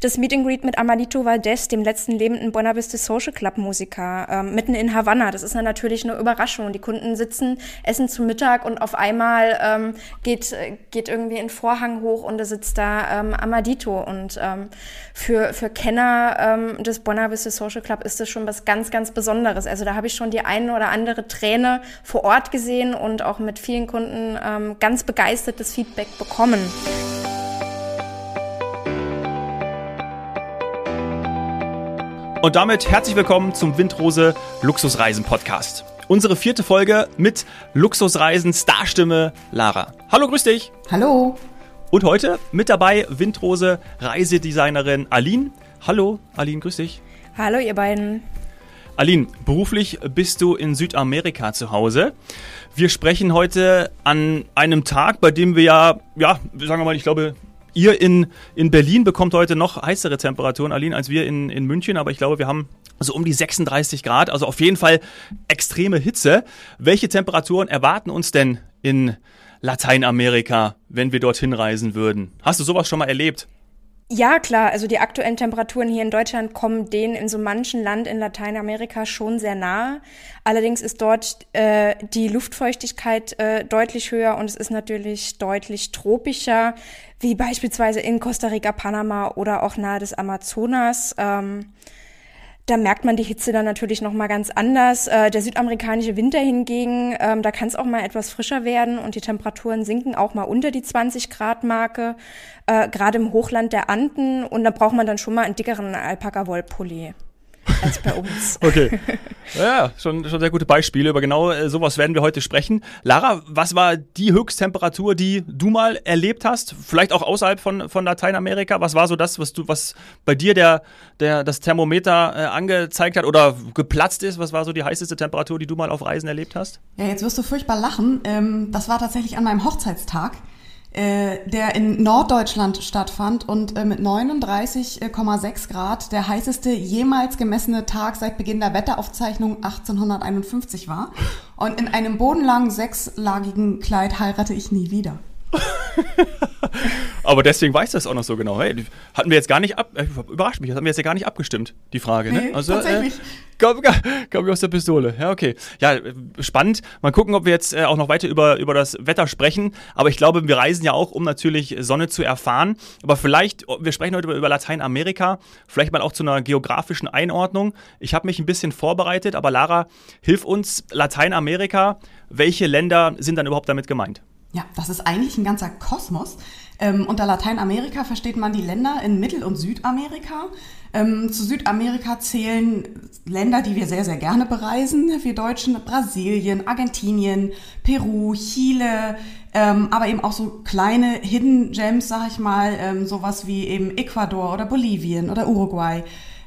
Das Meet and Greet mit Amadito Valdez, dem letzten lebenden Buena Vista Social Club Musiker, ähm, mitten in Havanna. Das ist dann natürlich eine Überraschung. Die Kunden sitzen, essen zu Mittag und auf einmal ähm, geht, geht irgendwie ein Vorhang hoch und da sitzt da ähm, Amadito. Und ähm, für, für Kenner ähm, des Buena Vista Social Club ist das schon was ganz, ganz Besonderes. Also da habe ich schon die eine oder andere Träne vor Ort gesehen und auch mit vielen Kunden ähm, ganz begeistertes Feedback bekommen. Und damit herzlich willkommen zum Windrose Luxusreisen Podcast. Unsere vierte Folge mit Luxusreisen Starstimme Lara. Hallo, grüß dich. Hallo. Und heute mit dabei Windrose Reisedesignerin Aline. Hallo, Aline, grüß dich. Hallo, ihr beiden. Aline, beruflich bist du in Südamerika zu Hause. Wir sprechen heute an einem Tag, bei dem wir ja, ja, sagen wir mal, ich glaube, Ihr in, in Berlin bekommt heute noch heißere Temperaturen, Aline, als wir in, in München, aber ich glaube, wir haben so um die 36 Grad, also auf jeden Fall extreme Hitze. Welche Temperaturen erwarten uns denn in Lateinamerika, wenn wir dorthin reisen würden? Hast du sowas schon mal erlebt? Ja, klar. Also die aktuellen Temperaturen hier in Deutschland kommen denen in so manchen Land in Lateinamerika schon sehr nahe. Allerdings ist dort äh, die Luftfeuchtigkeit äh, deutlich höher und es ist natürlich deutlich tropischer, wie beispielsweise in Costa Rica, Panama oder auch nahe des Amazonas. Ähm, da merkt man die Hitze dann natürlich noch mal ganz anders. Äh, der südamerikanische Winter hingegen, ähm, da kann es auch mal etwas frischer werden und die Temperaturen sinken auch mal unter die 20 Grad Marke, äh, gerade im Hochland der Anden und da braucht man dann schon mal einen dickeren Alpaka-Wollpulli als bei uns. Okay. Ja, schon, schon sehr gute Beispiele. Über genau äh, sowas werden wir heute sprechen. Lara, was war die Höchsttemperatur, die du mal erlebt hast? Vielleicht auch außerhalb von, von Lateinamerika? Was war so das, was du, was bei dir der, der, das Thermometer äh, angezeigt hat oder geplatzt ist? Was war so die heißeste Temperatur, die du mal auf Reisen erlebt hast? Ja, jetzt wirst du furchtbar lachen. Ähm, das war tatsächlich an meinem Hochzeitstag. Äh, der in Norddeutschland stattfand und äh, mit 39,6 Grad der heißeste jemals gemessene Tag seit Beginn der Wetteraufzeichnung 1851 war. Und in einem bodenlangen sechslagigen Kleid heirate ich nie wieder. Aber deswegen weiß das auch noch so genau. Hey, hatten wir jetzt gar nicht ab, äh, überrascht mich, das haben wir jetzt ja gar nicht abgestimmt, die Frage. Ne? Nee, also, tatsächlich. Äh, komm, komm ich aus der Pistole. Ja, okay. Ja, spannend. Mal gucken, ob wir jetzt äh, auch noch weiter über, über das Wetter sprechen. Aber ich glaube, wir reisen ja auch, um natürlich Sonne zu erfahren. Aber vielleicht, wir sprechen heute über, über Lateinamerika, vielleicht mal auch zu einer geografischen Einordnung. Ich habe mich ein bisschen vorbereitet, aber Lara, hilf uns, Lateinamerika, welche Länder sind dann überhaupt damit gemeint? Ja, das ist eigentlich ein ganzer Kosmos. Ähm, unter Lateinamerika versteht man die Länder in Mittel- und Südamerika. Ähm, zu Südamerika zählen Länder, die wir sehr, sehr gerne bereisen. Wir Deutschen Brasilien, Argentinien, Peru, Chile, ähm, aber eben auch so kleine Hidden Gems, sag ich mal, ähm, sowas wie eben Ecuador oder Bolivien oder Uruguay.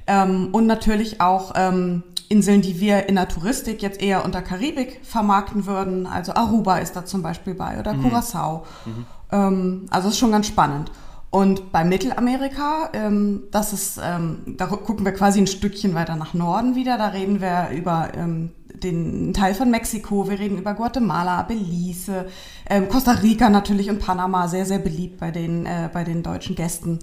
Ähm, und natürlich auch ähm, Inseln, die wir in der Touristik jetzt eher unter Karibik vermarkten würden. Also Aruba ist da zum Beispiel bei oder mhm. Curacao. Mhm. Ähm, also ist schon ganz spannend. Und bei Mittelamerika, ähm, das ist, ähm, da gucken wir quasi ein Stückchen weiter nach Norden wieder. Da reden wir über ähm, den Teil von Mexiko, wir reden über Guatemala, Belize, ähm, Costa Rica natürlich und Panama, sehr, sehr beliebt bei den, äh, bei den deutschen Gästen.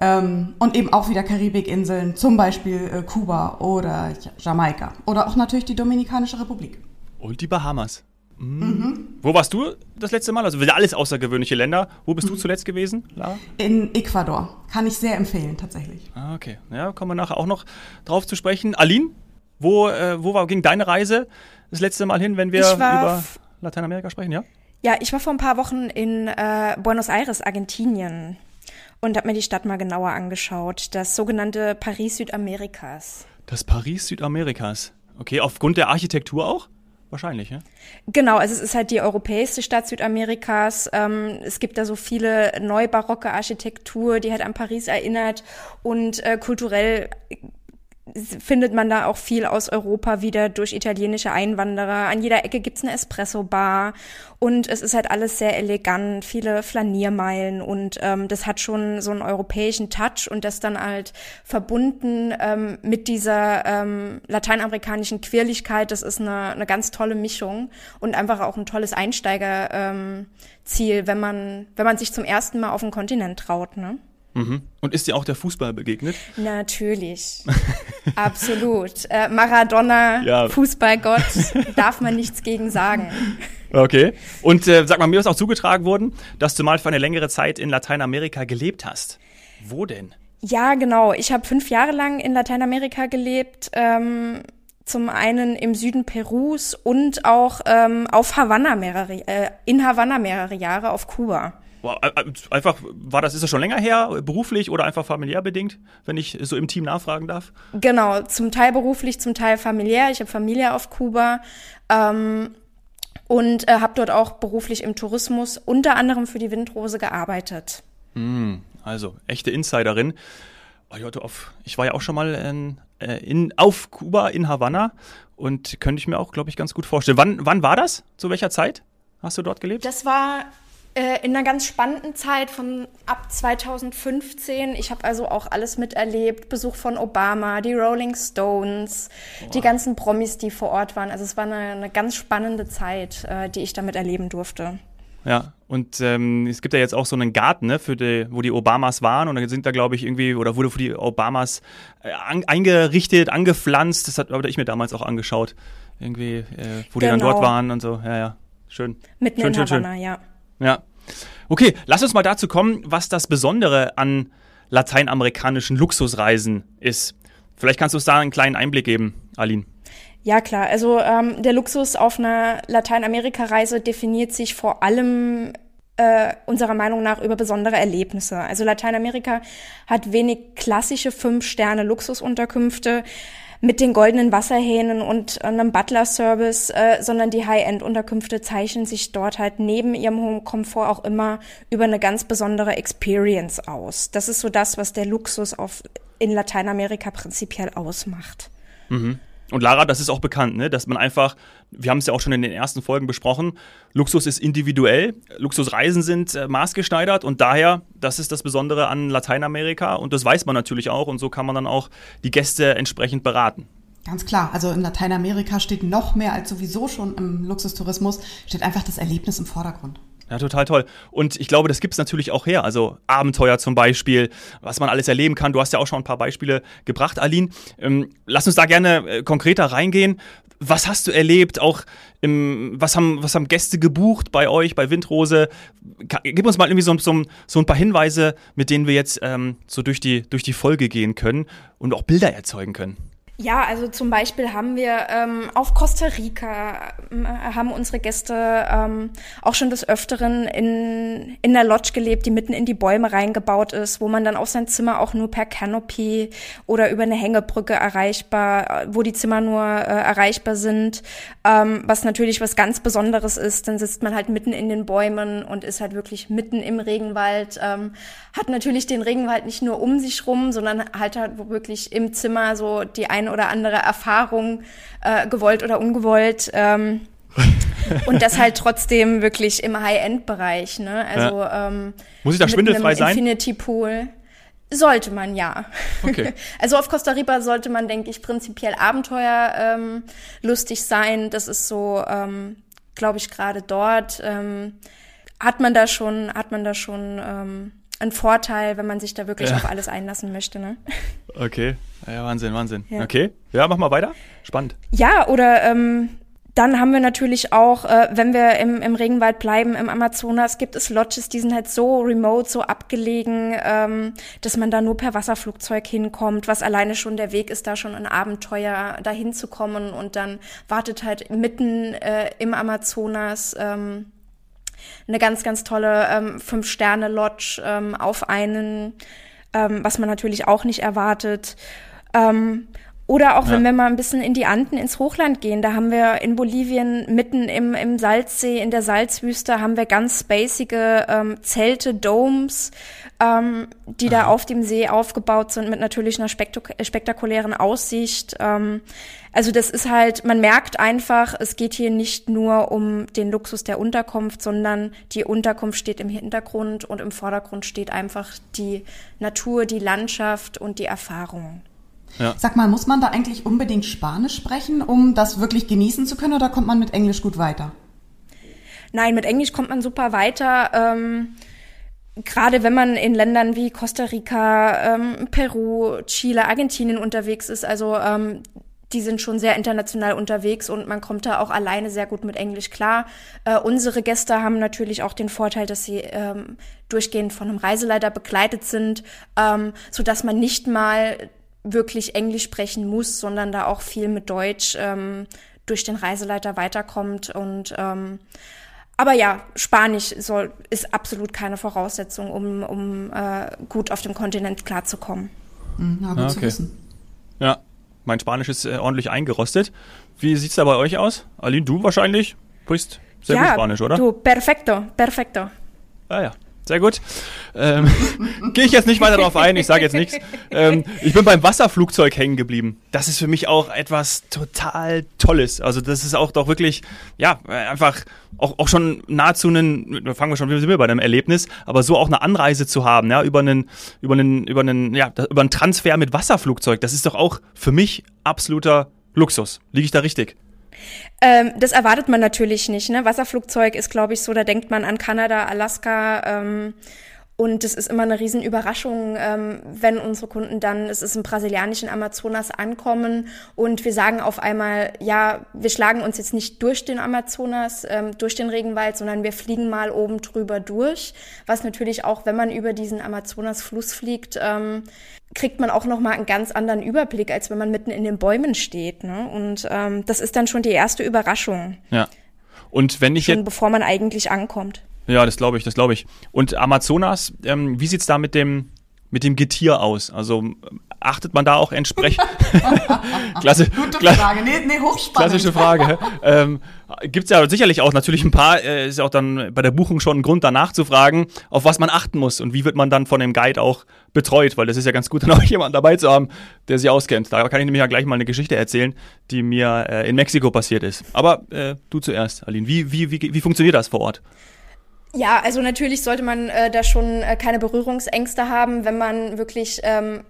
Ähm, und eben auch wieder Karibikinseln, zum Beispiel äh, Kuba oder Jamaika. Oder auch natürlich die Dominikanische Republik. Und die Bahamas. Mhm. Mhm. Wo warst du das letzte Mal? Also alles außergewöhnliche Länder. Wo bist mhm. du zuletzt gewesen, Lara? In Ecuador. Kann ich sehr empfehlen, tatsächlich. Ah, okay. Ja, kommen wir nachher auch noch drauf zu sprechen. Aline, wo, äh, wo war, ging deine Reise das letzte Mal hin, wenn wir über Lateinamerika sprechen, ja? Ja, ich war vor ein paar Wochen in äh, Buenos Aires, Argentinien und habe mir die Stadt mal genauer angeschaut. Das sogenannte Paris Südamerikas. Das Paris Südamerikas. Okay, aufgrund der Architektur auch? Wahrscheinlich, ja? Genau, also es ist halt die europäischste Stadt Südamerikas. Ähm, es gibt da so viele neubarocke Architektur, die halt an Paris erinnert und äh, kulturell findet man da auch viel aus Europa wieder durch italienische Einwanderer. An jeder Ecke gibt's eine Espresso-Bar und es ist halt alles sehr elegant, viele Flaniermeilen und ähm, das hat schon so einen europäischen Touch und das dann halt verbunden ähm, mit dieser ähm, lateinamerikanischen Quirligkeit, das ist eine, eine ganz tolle Mischung und einfach auch ein tolles Einsteigerziel, ähm, wenn man, wenn man sich zum ersten Mal auf den Kontinent traut. Ne? Mhm. Und ist dir auch der Fußball begegnet? Natürlich. Absolut. Äh, Maradona, ja. Fußballgott, darf man nichts gegen sagen. Okay. Und äh, sag mal, mir ist auch zugetragen worden, dass du mal für eine längere Zeit in Lateinamerika gelebt hast. Wo denn? Ja, genau. Ich habe fünf Jahre lang in Lateinamerika gelebt. Ähm, zum einen im Süden Perus und auch ähm, auf Havanna mehrere, äh, in Havanna mehrere Jahre auf Kuba. Wow, einfach, war das, ist das schon länger her, beruflich oder einfach familiär bedingt, wenn ich so im Team nachfragen darf? Genau, zum Teil beruflich, zum Teil familiär. Ich habe Familie auf Kuba ähm, und äh, habe dort auch beruflich im Tourismus unter anderem für die Windrose gearbeitet. Mm, also, echte Insiderin. Oh, ich war ja auch schon mal in, äh, in, auf Kuba in Havanna und könnte ich mir auch, glaube ich, ganz gut vorstellen. Wann, wann war das? Zu welcher Zeit hast du dort gelebt? Das war äh, in einer ganz spannenden Zeit von ab 2015. Ich habe also auch alles miterlebt. Besuch von Obama, die Rolling Stones, wow. die ganzen Promis, die vor Ort waren. Also es war eine, eine ganz spannende Zeit, äh, die ich damit erleben durfte. Ja, und ähm, es gibt ja jetzt auch so einen Garten, ne, für die, wo die Obamas waren und dann sind da, glaube ich, irgendwie, oder wurde für die Obamas äh, an, eingerichtet, angepflanzt. Das hat ich mir damals auch angeschaut. Irgendwie, äh, wo genau. die dann dort genau. waren und so. Ja, ja. Schön. Mitten schön, in schön, Havanna, schön. ja. Ja. Okay, lass uns mal dazu kommen, was das Besondere an lateinamerikanischen Luxusreisen ist. Vielleicht kannst du uns da einen kleinen Einblick geben, Aline. Ja, klar. Also ähm, der Luxus auf einer Lateinamerika-Reise definiert sich vor allem äh, unserer Meinung nach über besondere Erlebnisse. Also Lateinamerika hat wenig klassische Fünf-Sterne-Luxusunterkünfte mit den goldenen Wasserhähnen und einem Butler-Service, äh, sondern die High-End-Unterkünfte zeichnen sich dort halt neben ihrem hohen Komfort auch immer über eine ganz besondere Experience aus. Das ist so das, was der Luxus auf, in Lateinamerika prinzipiell ausmacht. Mhm. Und Lara, das ist auch bekannt, ne? dass man einfach, wir haben es ja auch schon in den ersten Folgen besprochen, Luxus ist individuell, Luxusreisen sind äh, maßgeschneidert und daher, das ist das Besondere an Lateinamerika und das weiß man natürlich auch und so kann man dann auch die Gäste entsprechend beraten. Ganz klar, also in Lateinamerika steht noch mehr als sowieso schon im Luxustourismus, steht einfach das Erlebnis im Vordergrund. Ja, total toll. Und ich glaube, das gibt es natürlich auch her. Also Abenteuer zum Beispiel, was man alles erleben kann. Du hast ja auch schon ein paar Beispiele gebracht, Aline. Ähm, lass uns da gerne äh, konkreter reingehen. Was hast du erlebt? Auch im, was, haben, was haben Gäste gebucht bei euch, bei Windrose? Gib uns mal irgendwie so, so, so ein paar Hinweise, mit denen wir jetzt ähm, so durch die, durch die Folge gehen können und auch Bilder erzeugen können. Ja, also zum Beispiel haben wir ähm, auf Costa Rica äh, haben unsere Gäste ähm, auch schon des Öfteren in, in der Lodge gelebt, die mitten in die Bäume reingebaut ist, wo man dann auf sein Zimmer auch nur per Canopy oder über eine Hängebrücke erreichbar, wo die Zimmer nur äh, erreichbar sind, ähm, was natürlich was ganz Besonderes ist. Dann sitzt man halt mitten in den Bäumen und ist halt wirklich mitten im Regenwald, ähm, hat natürlich den Regenwald nicht nur um sich rum, sondern halt halt wirklich im Zimmer so die eine oder andere Erfahrung, äh, gewollt oder ungewollt. Ähm, und das halt trotzdem wirklich im High-End-Bereich. Ne? Also ja. ähm, muss ich da schwindelfrei sein? Infinity Pool. Sollte man ja. Okay. Also auf Costa Rica sollte man, denke ich, prinzipiell Abenteuer ähm, sein. Das ist so, ähm, glaube ich, gerade dort ähm, hat man da schon, hat man da schon ähm, ein Vorteil, wenn man sich da wirklich ja. auf alles einlassen möchte. Ne? Okay, ja, Wahnsinn, Wahnsinn. Ja. Okay, ja, mach mal weiter. Spannend. Ja, oder ähm, dann haben wir natürlich auch, äh, wenn wir im, im Regenwald bleiben, im Amazonas, gibt es Lodges, die sind halt so remote, so abgelegen, ähm, dass man da nur per Wasserflugzeug hinkommt, was alleine schon der Weg ist, da schon ein Abenteuer dahin zu kommen und dann wartet halt mitten äh, im Amazonas ähm, eine ganz, ganz tolle ähm, Fünf-Sterne-Lodge ähm, auf einen, ähm, was man natürlich auch nicht erwartet. Ähm, oder auch ja. wenn wir mal ein bisschen in die Anden, ins Hochland gehen, da haben wir in Bolivien mitten im, im Salzsee, in der Salzwüste, haben wir ganz spacige ähm, Zelte, Domes, ähm, die Aha. da auf dem See aufgebaut sind mit natürlich einer spektak spektakulären Aussicht. Ähm, also das ist halt, man merkt einfach, es geht hier nicht nur um den Luxus der Unterkunft, sondern die Unterkunft steht im Hintergrund und im Vordergrund steht einfach die Natur, die Landschaft und die Erfahrung. Ja. Sag mal, muss man da eigentlich unbedingt Spanisch sprechen, um das wirklich genießen zu können, oder kommt man mit Englisch gut weiter? Nein, mit Englisch kommt man super weiter. Ähm, gerade wenn man in Ländern wie Costa Rica, ähm, Peru, Chile, Argentinien unterwegs ist, also ähm, die sind schon sehr international unterwegs und man kommt da auch alleine sehr gut mit Englisch klar. Äh, unsere Gäste haben natürlich auch den Vorteil, dass sie ähm, durchgehend von einem Reiseleiter begleitet sind, ähm, so dass man nicht mal wirklich Englisch sprechen muss, sondern da auch viel mit Deutsch ähm, durch den Reiseleiter weiterkommt und ähm, aber ja, Spanisch soll, ist absolut keine Voraussetzung, um, um äh, gut auf dem Kontinent klarzukommen. Mhm, na, gut Ah, zu okay. wissen. Ja, mein Spanisch ist äh, ordentlich eingerostet. Wie sieht's da bei euch aus? Aline, du wahrscheinlich sprichst sehr ja, gut Spanisch, oder? Du, perfecto, perfecto. Ah ja, sehr gut. Ähm, Gehe ich jetzt nicht weiter darauf ein, ich sage jetzt nichts. Ähm, ich bin beim Wasserflugzeug hängen geblieben. Das ist für mich auch etwas total Tolles. Also das ist auch doch wirklich, ja, einfach auch, auch schon nahezu da fangen wir schon wieder bei einem Erlebnis, aber so auch eine Anreise zu haben, ja, über einen, über einen, über einen, ja, über einen Transfer mit Wasserflugzeug, das ist doch auch für mich absoluter Luxus. Liege ich da richtig? Ähm, das erwartet man natürlich nicht. Ne? Wasserflugzeug ist, glaube ich, so, da denkt man an Kanada, Alaska. Ähm, und es ist immer eine Riesenüberraschung, ähm, wenn unsere Kunden dann, es ist im brasilianischen Amazonas ankommen und wir sagen auf einmal, ja, wir schlagen uns jetzt nicht durch den Amazonas, ähm, durch den Regenwald, sondern wir fliegen mal oben drüber durch. Was natürlich auch, wenn man über diesen Amazonasfluss fliegt, ähm, kriegt man auch noch mal einen ganz anderen Überblick, als wenn man mitten in den Bäumen steht. Ne? Und ähm, das ist dann schon die erste Überraschung, Ja. Und wenn ich jetzt schon bevor man eigentlich ankommt. Ja, das glaube ich, das glaube ich. Und Amazonas, ähm, wie sieht's da mit dem, mit dem Getier aus? Also ähm, achtet man da auch entsprechend? Klasse, Gute Frage. Nee, nee, hochspannend. klassische Frage. ähm, gibt's ja sicherlich auch natürlich ein paar, äh, ist ja auch dann bei der Buchung schon ein Grund danach zu fragen, auf was man achten muss und wie wird man dann von dem Guide auch betreut, weil das ist ja ganz gut, dann auch jemanden dabei zu haben, der sich auskennt. Da kann ich nämlich ja gleich mal eine Geschichte erzählen, die mir äh, in Mexiko passiert ist. Aber äh, du zuerst, Aline. Wie, wie, wie, wie funktioniert das vor Ort? Ja, also natürlich sollte man äh, da schon äh, keine Berührungsängste haben, wenn man wirklich ähm,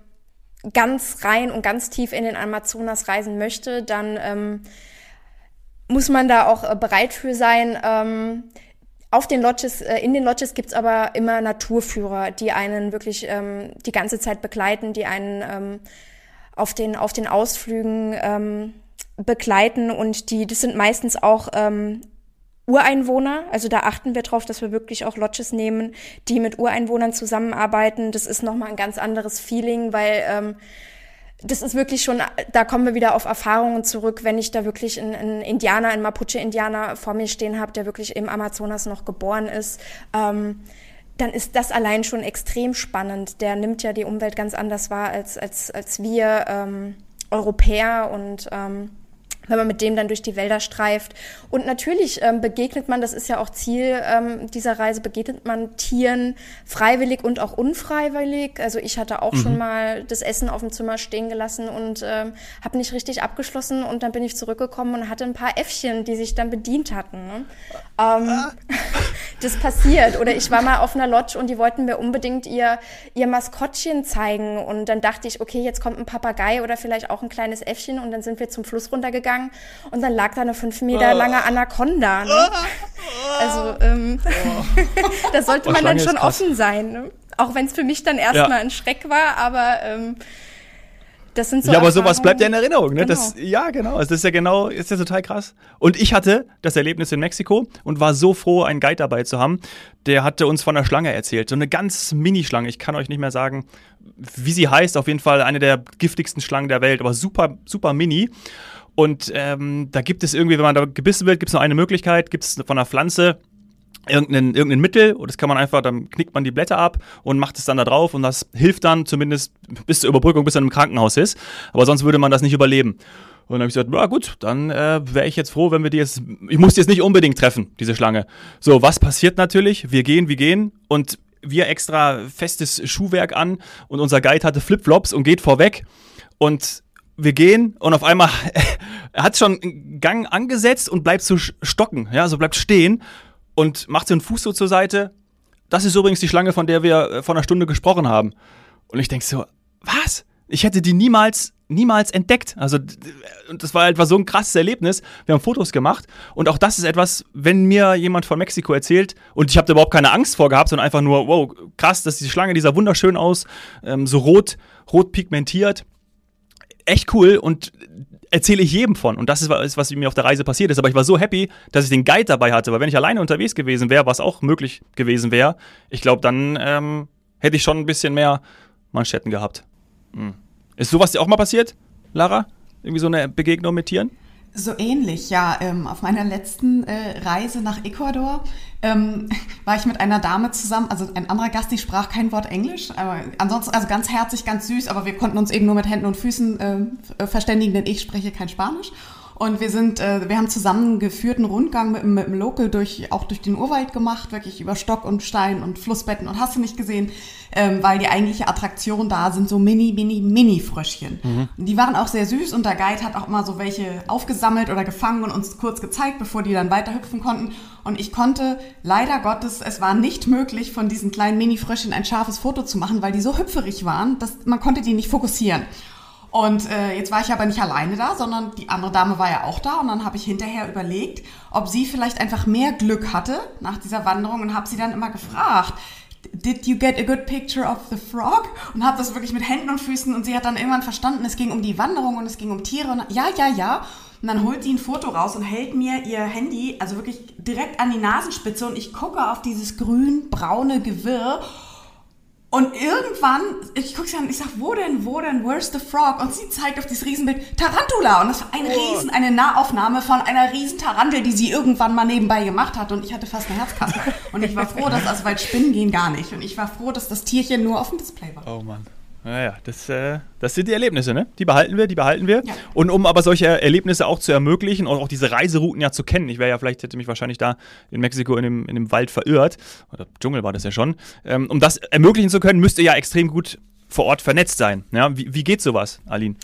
ganz rein und ganz tief in den Amazonas reisen möchte, dann ähm, muss man da auch äh, bereit für sein. Ähm, auf den Lodges, äh, in den Lodges gibt's aber immer Naturführer, die einen wirklich ähm, die ganze Zeit begleiten, die einen ähm, auf den, auf den Ausflügen ähm, begleiten und die, das sind meistens auch ähm, Ureinwohner, also da achten wir drauf, dass wir wirklich auch Lodges nehmen, die mit Ureinwohnern zusammenarbeiten. Das ist nochmal ein ganz anderes Feeling, weil ähm, das ist wirklich schon, da kommen wir wieder auf Erfahrungen zurück, wenn ich da wirklich einen, einen Indianer, einen Mapuche-Indianer vor mir stehen habe, der wirklich im Amazonas noch geboren ist. Ähm, dann ist das allein schon extrem spannend. Der nimmt ja die Umwelt ganz anders wahr als, als, als wir ähm, Europäer und ähm, wenn man mit dem dann durch die Wälder streift. Und natürlich ähm, begegnet man, das ist ja auch Ziel ähm, dieser Reise, begegnet man Tieren freiwillig und auch unfreiwillig. Also ich hatte auch schon mal das Essen auf dem Zimmer stehen gelassen und ähm, habe nicht richtig abgeschlossen und dann bin ich zurückgekommen und hatte ein paar Äffchen, die sich dann bedient hatten. Ne? Ähm, das passiert. Oder ich war mal auf einer Lodge und die wollten mir unbedingt ihr, ihr Maskottchen zeigen. Und dann dachte ich, okay, jetzt kommt ein Papagei oder vielleicht auch ein kleines Äffchen. Und dann sind wir zum Fluss runtergegangen und dann lag da eine fünf Meter lange Anaconda. Ne? Also ähm, da sollte Oh, man dann schon offen sein. Ne? Auch wenn es für mich dann erstmal Ja. ein Schreck war, aber ähm, das sind so ja, aber sowas bleibt ja in. Erinnerung, ne? Genau. Das, ja, genau. Also das ist ja genau, ist ja total krass. Und ich hatte das Erlebnis in Mexiko und war so froh, einen Guide dabei zu haben. Der hatte uns von einer Schlange erzählt. So eine ganz Mini-Schlange. Ich kann euch nicht mehr sagen, wie sie heißt. Auf jeden Fall eine der giftigsten Schlangen der Welt, aber super, super mini. Und ähm, da gibt es irgendwie, wenn man da gebissen wird, gibt es nur eine Möglichkeit, gibt es von einer Pflanze irgendein, irgendein Mittel und das kann man einfach, dann knickt man die Blätter ab und macht es dann da drauf und das hilft dann zumindest bis zur Überbrückung, bis er im Krankenhaus ist. Aber sonst würde man das nicht überleben. Und dann habe ich gesagt, na gut, dann äh, wäre ich jetzt froh, wenn wir die jetzt, ich muss die jetzt nicht unbedingt treffen, diese Schlange. So, was passiert natürlich? Wir gehen, wir gehen und wir extra festes Schuhwerk an und unser Guide hatte Flipflops und geht vorweg und wir gehen und auf einmal er hat schon einen Gang angesetzt und bleibt so stocken, ja, so bleibt stehen und macht so einen Fuß so zur Seite. Das ist übrigens die Schlange, von der wir äh, vor einer Stunde gesprochen haben. Und ich denk so, was? Ich hätte die niemals niemals entdeckt. Also und das war etwas so ein krasses Erlebnis. Wir haben Fotos gemacht und auch das ist etwas, wenn mir jemand von Mexiko erzählt und ich habe da überhaupt keine Angst vor gehabt, sondern einfach nur, wow, krass, dass die Schlange, die sah wunderschön aus, ähm, so rot, rot pigmentiert. Echt cool und erzähle ich jedem von. Und das ist, was, was mir auf der Reise passiert ist. Aber ich war so happy, dass ich den Guide dabei hatte. Weil wenn ich alleine unterwegs gewesen wäre, was auch möglich gewesen wäre, ich glaube, dann ähm, hätte ich schon ein bisschen mehr Manschetten gehabt. Hm. Ist sowas dir auch mal passiert, Lara? Irgendwie so eine Begegnung mit Tieren? So ähnlich, ja. Ähm, auf meiner letzten äh, Reise nach Ecuador ähm, war ich mit einer Dame zusammen, also ein anderer Gast, die sprach kein Wort Englisch, aber ansonsten also ganz herzig, ganz süß, aber wir konnten uns eben nur mit Händen und Füßen äh, verständigen, denn ich spreche kein Spanisch. Und wir sind, äh, wir haben zusammen geführten Rundgang mit, mit dem Local durch, auch durch den Urwald gemacht, wirklich über Stock und Stein und Flussbetten und hast du nicht gesehen, ähm, weil die eigentliche Attraktion da sind so mini, mini, mini Fröschchen. Mhm. Die waren auch sehr süß und der Guide hat auch immer so welche aufgesammelt oder gefangen und uns kurz gezeigt, bevor die dann weiter hüpfen konnten. Und ich konnte leider Gottes, es war nicht möglich, von diesen kleinen Mini-Fröschchen ein scharfes Foto zu machen, weil die so hüpferig waren, dass man konnte die nicht fokussieren. Und äh, jetzt war ich aber nicht alleine da, sondern die andere Dame war ja auch da. Und dann habe ich hinterher überlegt, ob sie vielleicht einfach mehr Glück hatte nach dieser Wanderung und habe sie dann immer gefragt, Did you get a good picture of the frog? Und habe das wirklich mit Händen und Füßen und sie hat dann irgendwann verstanden, es ging um die Wanderung und es ging um Tiere und ja, ja, ja. Und dann holt sie ein Foto raus und hält mir ihr Handy, also wirklich direkt an die Nasenspitze und ich gucke auf dieses grün-braune Gewirr und irgendwann, ich gucke sie an, ich sag, wo denn, wo denn, where's the frog? Und sie zeigt auf dieses Riesenbild Tarantula. Und das war ein oh. Riesen, eine Nahaufnahme von einer riesen Tarantel, die sie irgendwann mal nebenbei gemacht hat. Und ich hatte fast eine Herzkasse. Und ich war froh, dass, also weil Spinnen gehen gar nicht. Und ich war froh, dass das Tierchen nur auf dem Display war. Oh Mann. Naja, das, äh, das sind die Erlebnisse, ne? Die behalten wir, die behalten wir. Ja. Und um aber solche Erlebnisse auch zu ermöglichen und auch diese Reiserouten ja zu kennen, ich wäre ja vielleicht, hätte mich wahrscheinlich da in Mexiko in dem, in dem Wald verirrt, oder Dschungel war das ja schon, ähm, um das ermöglichen zu können, müsst ihr ja extrem gut vor Ort vernetzt sein. Ja? Wie, wie geht sowas, Aline?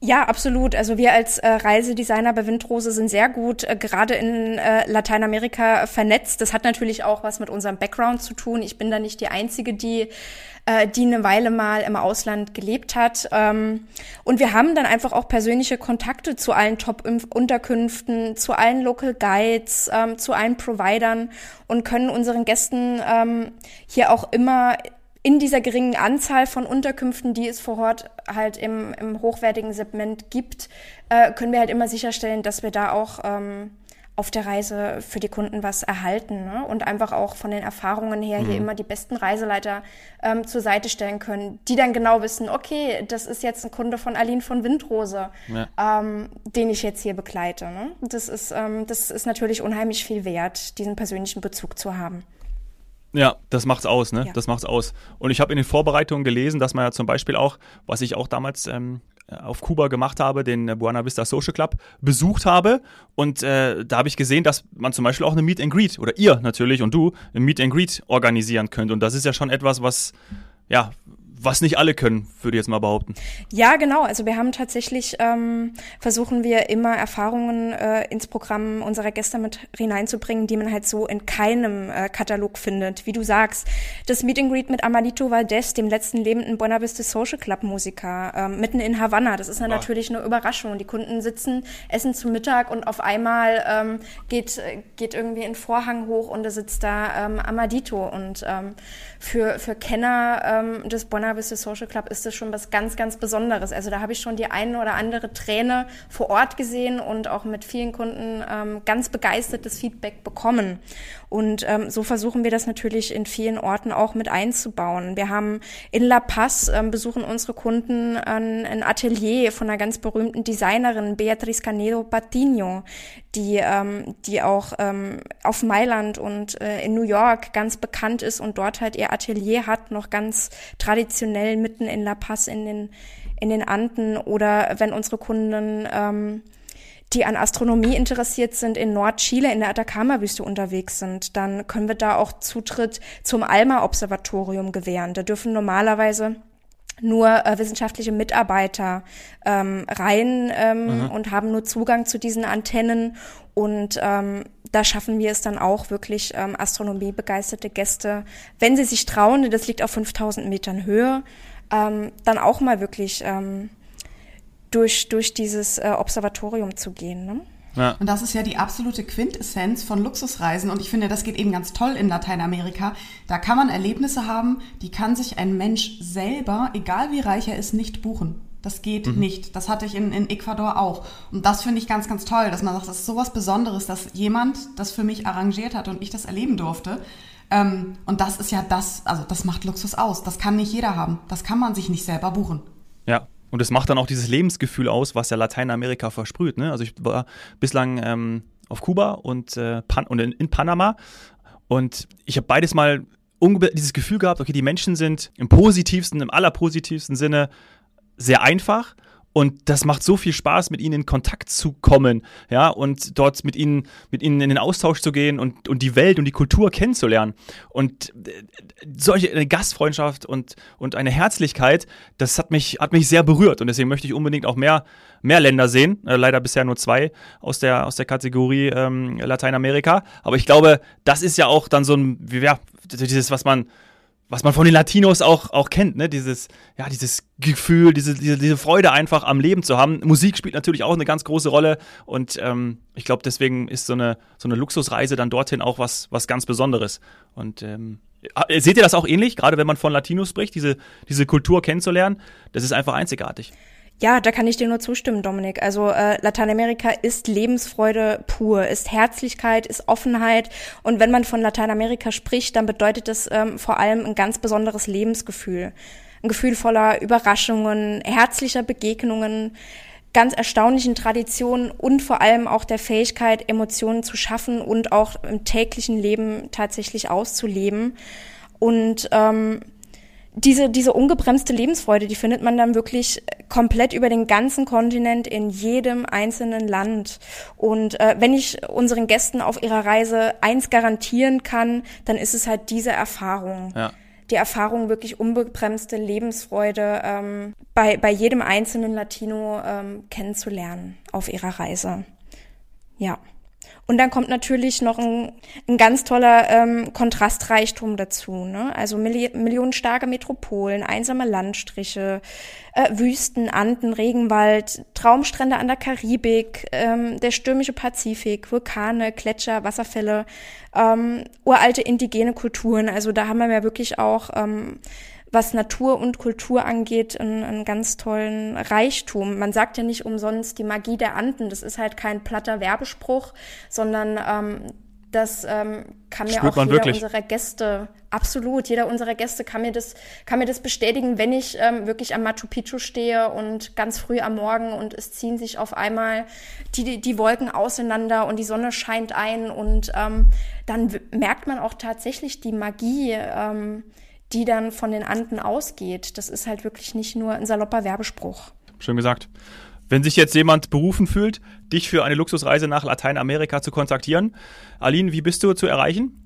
Ja, absolut. Also wir als äh, Reisedesigner bei Windrose sind sehr gut äh, gerade in äh, Lateinamerika vernetzt. Das hat natürlich auch was mit unserem Background zu tun. Ich bin da nicht die Einzige, die äh, die eine Weile mal im Ausland gelebt hat. Ähm, und wir haben dann einfach auch persönliche Kontakte zu allen Top-Unterkünften, zu allen Local Guides, ähm, zu allen Providern und können unseren Gästen ähm, hier auch immer in dieser geringen Anzahl von Unterkünften, die es vor Ort halt im, im hochwertigen Segment gibt, äh, können wir halt immer sicherstellen, dass wir da auch ähm, auf der Reise für die Kunden was erhalten ne? und einfach auch von den Erfahrungen her mhm. hier immer die besten Reiseleiter ähm, zur Seite stellen können, die dann genau wissen, okay, das ist jetzt ein Kunde von Aline von Windrose, ja. ähm, den ich jetzt hier begleite. Ne? Das, ist, ähm, das ist natürlich unheimlich viel wert, diesen persönlichen Bezug zu haben. Ja, das macht's aus, ne? Ja. Das macht's aus. Und ich habe in den Vorbereitungen gelesen, dass man ja zum Beispiel auch, was ich auch damals ähm, auf Kuba gemacht habe, den Buena Vista Social Club besucht habe. Und äh, da habe ich gesehen, dass man zum Beispiel auch eine Meet and Greet oder ihr natürlich und du ein Meet and Greet organisieren könnt. Und das ist ja schon etwas, was ja was nicht alle können, würde ich jetzt mal behaupten. Ja, genau. Also wir haben tatsächlich, ähm, versuchen wir immer Erfahrungen äh, ins Programm unserer Gäste mit hineinzubringen, die man halt so in keinem äh, Katalog findet. Wie du sagst, das Meet and Greet mit Amalito Valdez, dem letzten lebenden Buena Vista Social Club Musiker, ähm, mitten in Havanna. Das ist ja natürlich eine Überraschung. Die Kunden sitzen, essen zu Mittag und auf einmal ähm, geht, geht irgendwie ein Vorhang hoch und da sitzt da ähm, Amadito. Und ähm, für, für Kenner ähm, des Buena Vista Social Club ist das schon was ganz, ganz Besonderes. Also da habe ich schon die eine oder andere Träne vor Ort gesehen und auch mit vielen Kunden ähm, ganz begeistertes Feedback bekommen. Und ähm, so versuchen wir das natürlich in vielen Orten auch mit einzubauen. Wir haben in La Paz ähm, besuchen unsere Kunden ein, ein Atelier von einer ganz berühmten Designerin, Beatriz Canedo Patino, die, ähm, die auch ähm, auf Mailand und äh, in New York ganz bekannt ist und dort halt ihr Atelier hat, noch ganz traditionell mitten in La Paz in den, in den Anden. Oder wenn unsere Kunden ähm, die an Astronomie interessiert sind, in Nordchile in der Atacama-Wüste unterwegs sind, dann können wir da auch Zutritt zum ALMA-Observatorium gewähren. Da dürfen normalerweise nur äh, wissenschaftliche Mitarbeiter ähm, rein ähm, mhm. und haben nur Zugang zu diesen Antennen. Und ähm, da schaffen wir es dann auch wirklich ähm, astronomiebegeisterte Gäste, wenn sie sich trauen, das liegt auf 5000 Metern Höhe, ähm, dann auch mal wirklich ähm, durch, durch dieses äh, Observatorium zu gehen. Ne? Ja. Und das ist ja die absolute Quintessenz von Luxusreisen. Und ich finde, das geht eben ganz toll in Lateinamerika. Da kann man Erlebnisse haben, die kann sich ein Mensch selber, egal wie reich er ist, nicht buchen. Das geht mhm. nicht. Das hatte ich in, in Ecuador auch. Und das finde ich ganz, ganz toll, dass man sagt, das ist sowas Besonderes, dass jemand das für mich arrangiert hat und ich das erleben durfte. Ähm, und das ist ja das, also das macht Luxus aus. Das kann nicht jeder haben. Das kann man sich nicht selber buchen. Ja, und es macht dann auch dieses Lebensgefühl aus, was ja Lateinamerika versprüht. Ne? Also ich war bislang ähm, auf Kuba und, äh, Pan und in, in, Panama und ich habe beides mal dieses Gefühl gehabt, okay, die Menschen sind im positivsten, im allerpositivsten Sinne sehr einfach und das macht so viel Spaß, mit ihnen in Kontakt zu kommen, ja, und dort mit ihnen, mit ihnen in den Austausch zu gehen und, und die Welt und die Kultur kennenzulernen. Und äh, solche eine Gastfreundschaft und, und eine Herzlichkeit, das hat mich, hat mich sehr berührt. Und deswegen möchte ich unbedingt auch mehr, mehr Länder sehen. Äh, leider bisher nur zwei aus der, aus der Kategorie ähm, Lateinamerika. Aber ich glaube, das ist ja auch dann so ein, ja, dieses, was man, was man von den Latinos auch, auch kennt, ne? Dieses, ja, dieses Gefühl, diese, diese, diese Freude einfach am Leben zu haben. Musik spielt natürlich auch eine ganz große Rolle und ähm, ich glaube, deswegen ist so eine, so eine Luxusreise dann dorthin auch was, was ganz Besonderes. Und ähm, seht ihr das auch ähnlich, gerade wenn man von Latinos spricht, diese, diese Kultur kennenzulernen? Das ist einfach einzigartig. Ja, da kann ich dir nur zustimmen, Dominik. Also äh, Lateinamerika ist Lebensfreude pur, ist Herzlichkeit, ist Offenheit. Und wenn man von Lateinamerika spricht, dann bedeutet das ähm, vor allem ein ganz besonderes Lebensgefühl. Ein Gefühl voller Überraschungen, herzlicher Begegnungen, ganz erstaunlichen Traditionen und vor allem auch der Fähigkeit, Emotionen zu schaffen und auch im täglichen Leben tatsächlich auszuleben. Und ähm, diese, diese ungebremste Lebensfreude, die findet man dann wirklich komplett über den ganzen Kontinent in jedem einzelnen Land. Und äh, wenn ich unseren Gästen auf ihrer Reise eins garantieren kann, dann ist es halt diese Erfahrung. Ja. Die Erfahrung, wirklich unbebremste Lebensfreude ähm, bei, bei jedem einzelnen Latino ähm, kennenzulernen auf ihrer Reise. Ja. Und dann kommt natürlich noch ein, ein ganz toller ähm, Kontrastreichtum dazu. Ne? Also Milli millionenstarke Metropolen, einsame Landstriche, äh, Wüsten, Anden, Regenwald, Traumstrände an der Karibik, ähm, der stürmische Pazifik, Vulkane, Gletscher, Wasserfälle, ähm, uralte indigene Kulturen. Also da haben wir ja wirklich auch ähm, was Natur und Kultur angeht, einen, einen ganz tollen Reichtum. Man sagt ja nicht umsonst die Magie der Anden. Das ist halt kein platter Werbespruch, sondern ähm, das ähm, kann mir Spürt auch jeder wirklich. unserer Gäste, absolut, jeder unserer Gäste kann mir das, kann mir das bestätigen, wenn ich ähm, wirklich am Machu Picchu stehe und ganz früh am Morgen und es ziehen sich auf einmal die, die Wolken auseinander und die Sonne scheint ein und ähm, dann merkt man auch tatsächlich die Magie, ähm, die dann von den Anden ausgeht. Das ist halt wirklich nicht nur ein salopper Werbespruch. Schön gesagt. Wenn sich jetzt jemand berufen fühlt, dich für eine Luxusreise nach Lateinamerika zu kontaktieren, Aline, wie bist du zu erreichen?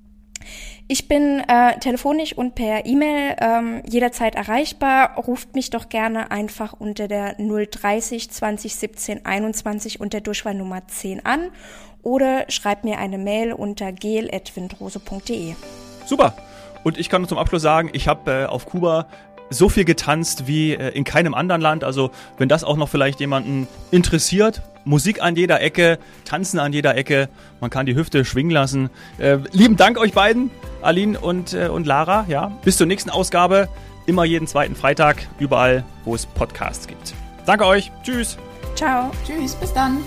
Ich bin äh, telefonisch und per E-Mail ähm, jederzeit erreichbar. Ruft mich doch gerne einfach unter der 030 2017 21 und der Durchwahlnummer 10 an oder schreibt mir eine Mail unter gel.windrose.de. Super. Und ich kann zum Abschluss sagen, ich habe äh, auf Kuba so viel getanzt wie äh, in keinem anderen Land. Also wenn das auch noch vielleicht jemanden interessiert, Musik an jeder Ecke, Tanzen an jeder Ecke, man kann die Hüfte schwingen lassen. Äh, lieben Dank euch beiden, Aline und, äh, und Lara. Ja, bis zur nächsten Ausgabe, immer jeden zweiten Freitag, überall, wo es Podcasts gibt. Danke euch, tschüss. Ciao. Tschüss, bis dann.